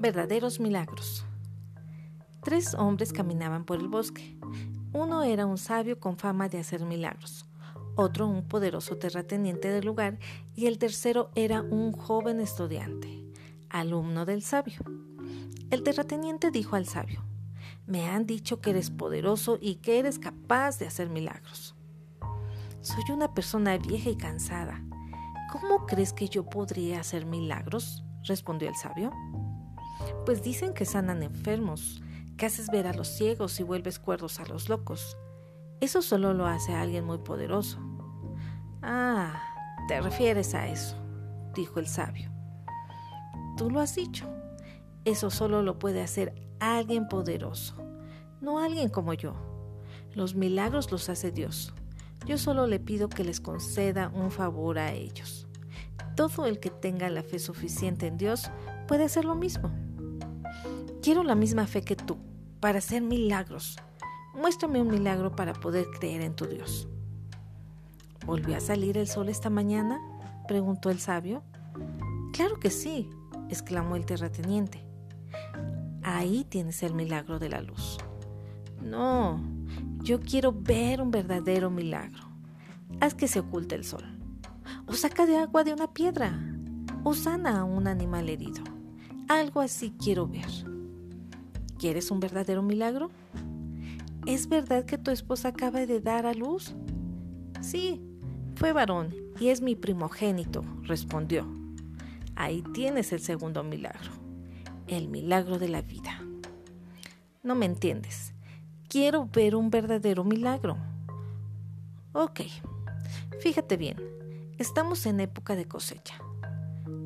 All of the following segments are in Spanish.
Verdaderos milagros. Tres hombres caminaban por el bosque. Uno era un sabio con fama de hacer milagros, otro un poderoso terrateniente del lugar y el tercero era un joven estudiante, alumno del sabio. El terrateniente dijo al sabio, me han dicho que eres poderoso y que eres capaz de hacer milagros. Soy una persona vieja y cansada. ¿Cómo crees que yo podría hacer milagros? respondió el sabio. Pues dicen que sanan enfermos, que haces ver a los ciegos y vuelves cuerdos a los locos. Eso solo lo hace alguien muy poderoso. Ah, te refieres a eso, dijo el sabio. Tú lo has dicho. Eso solo lo puede hacer alguien poderoso, no alguien como yo. Los milagros los hace Dios. Yo solo le pido que les conceda un favor a ellos. Todo el que tenga la fe suficiente en Dios puede hacer lo mismo. Quiero la misma fe que tú para hacer milagros. Muéstrame un milagro para poder creer en tu Dios. ¿Volvió a salir el sol esta mañana? preguntó el sabio. Claro que sí, exclamó el terrateniente. Ahí tienes el milagro de la luz. No, yo quiero ver un verdadero milagro. Haz que se oculte el sol. O saca de agua de una piedra. O sana a un animal herido. Algo así quiero ver. ¿Quieres un verdadero milagro? ¿Es verdad que tu esposa acaba de dar a luz? Sí, fue varón y es mi primogénito, respondió. Ahí tienes el segundo milagro, el milagro de la vida. No me entiendes. Quiero ver un verdadero milagro. Ok, fíjate bien, estamos en época de cosecha.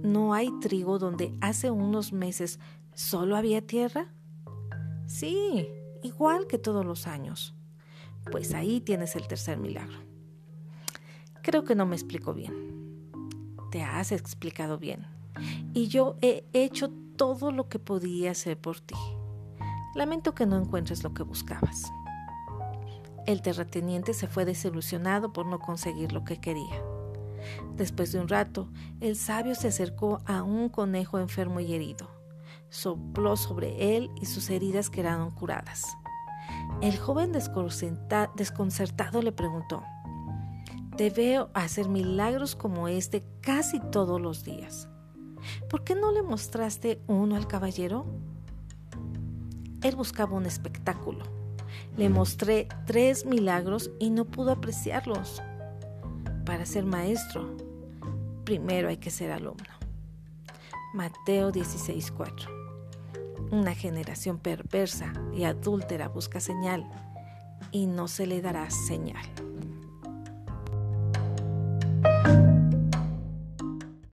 ¿No hay trigo donde hace unos meses solo había tierra? Sí, igual que todos los años. Pues ahí tienes el tercer milagro. Creo que no me explico bien. Te has explicado bien. Y yo he hecho todo lo que podía hacer por ti. Lamento que no encuentres lo que buscabas. El terrateniente se fue desilusionado por no conseguir lo que quería. Después de un rato, el sabio se acercó a un conejo enfermo y herido. Sopló sobre él y sus heridas quedaron curadas. El joven desconcertado le preguntó, Te veo hacer milagros como este casi todos los días. ¿Por qué no le mostraste uno al caballero? Él buscaba un espectáculo. Le mostré tres milagros y no pudo apreciarlos. Para ser maestro, primero hay que ser alumno. Mateo 16:4 Una generación perversa y adúltera busca señal y no se le dará señal.